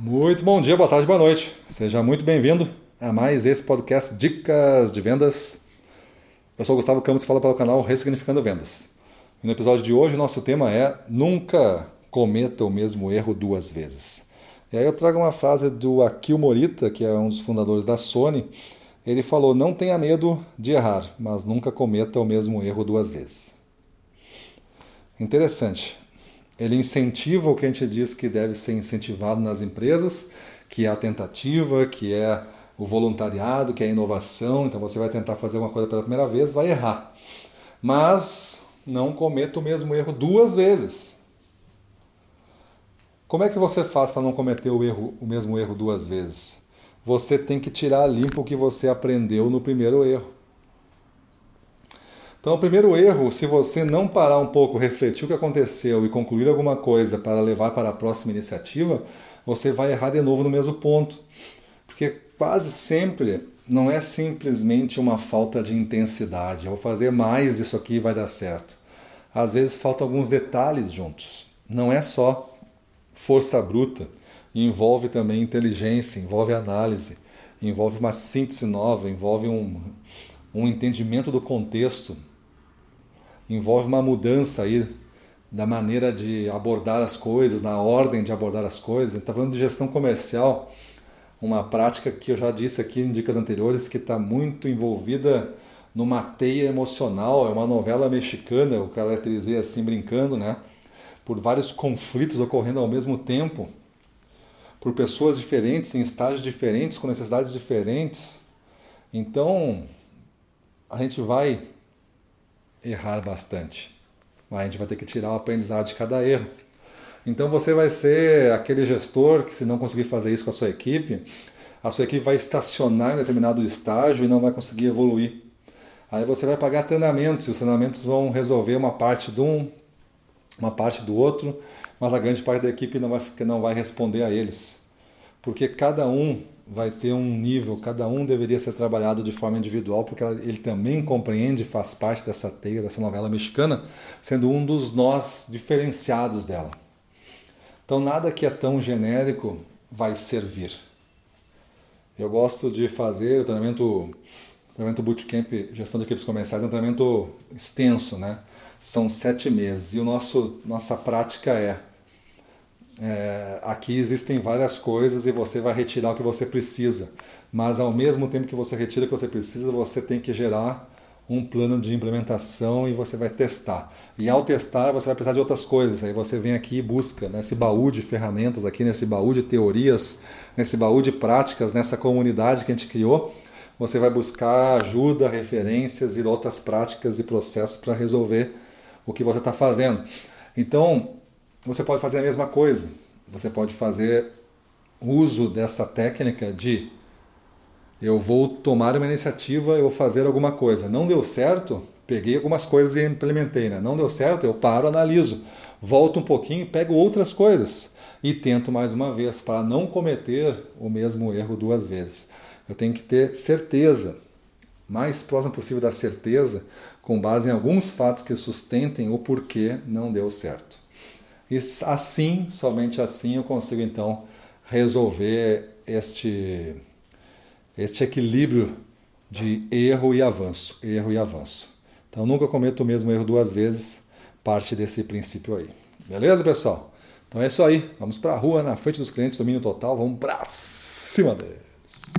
Muito bom dia, boa tarde, boa noite. Seja muito bem-vindo a mais esse podcast Dicas de Vendas. Eu sou o Gustavo Campos e falo para o canal Ressignificando Vendas. E no episódio de hoje, nosso tema é Nunca cometa o mesmo erro duas vezes. E aí eu trago uma frase do Akio Morita, que é um dos fundadores da Sony. Ele falou: Não tenha medo de errar, mas nunca cometa o mesmo erro duas vezes. Interessante. Ele incentiva o que a gente diz que deve ser incentivado nas empresas, que é a tentativa, que é o voluntariado, que é a inovação. Então você vai tentar fazer uma coisa pela primeira vez, vai errar. Mas não cometa o mesmo erro duas vezes. Como é que você faz para não cometer o, erro, o mesmo erro duas vezes? Você tem que tirar limpo o que você aprendeu no primeiro erro. Então, o primeiro erro, se você não parar um pouco, refletir o que aconteceu e concluir alguma coisa para levar para a próxima iniciativa, você vai errar de novo no mesmo ponto. Porque quase sempre não é simplesmente uma falta de intensidade. Eu vou fazer mais isso aqui e vai dar certo. Às vezes faltam alguns detalhes juntos. Não é só força bruta, envolve também inteligência, envolve análise, envolve uma síntese nova, envolve um, um entendimento do contexto, envolve uma mudança aí da maneira de abordar as coisas, na ordem de abordar as coisas. Está falando de gestão comercial, uma prática que eu já disse aqui em dicas anteriores que está muito envolvida numa teia emocional. É uma novela mexicana, eu caracterizei assim brincando, né? por vários conflitos ocorrendo ao mesmo tempo, por pessoas diferentes, em estágios diferentes, com necessidades diferentes. Então, a gente vai errar bastante. Mas a gente vai ter que tirar o aprendizado de cada erro. Então você vai ser aquele gestor que, se não conseguir fazer isso com a sua equipe, a sua equipe vai estacionar em determinado estágio e não vai conseguir evoluir. Aí você vai pagar treinamentos e os treinamentos vão resolver uma parte de um, uma parte do outro, mas a grande parte da equipe não vai, não vai responder a eles. Porque cada um vai ter um nível, cada um deveria ser trabalhado de forma individual, porque ele também compreende, faz parte dessa teia, dessa novela mexicana, sendo um dos nós diferenciados dela. Então, nada que é tão genérico vai servir. Eu gosto de fazer o treinamento, treinamento Bootcamp Gestão de Equipes Comerciais, é um treinamento extenso, né? são sete meses. E o nosso, nossa prática é, é, aqui existem várias coisas e você vai retirar o que você precisa. Mas ao mesmo tempo que você retira o que você precisa, você tem que gerar um plano de implementação e você vai testar. E ao testar, você vai precisar de outras coisas. Aí você vem aqui e busca nesse baú de ferramentas, aqui nesse baú de teorias, nesse baú de práticas, nessa comunidade que a gente criou. Você vai buscar ajuda, referências e outras práticas e processos para resolver o que você está fazendo. Então, você pode fazer a mesma coisa. Você pode fazer uso dessa técnica de eu vou tomar uma iniciativa, eu vou fazer alguma coisa. Não deu certo, peguei algumas coisas e implementei. Né? Não deu certo, eu paro, analiso, volto um pouquinho, pego outras coisas e tento mais uma vez para não cometer o mesmo erro duas vezes. Eu tenho que ter certeza mais próximo possível da certeza, com base em alguns fatos que sustentem o porquê não deu certo. E assim, somente assim, eu consigo então resolver este, este equilíbrio de erro e avanço, erro e avanço. Então nunca cometo o mesmo erro duas vezes, parte desse princípio aí. Beleza, pessoal? Então é isso aí. Vamos para a rua, na frente dos clientes, domínio total. Vamos para cima dele.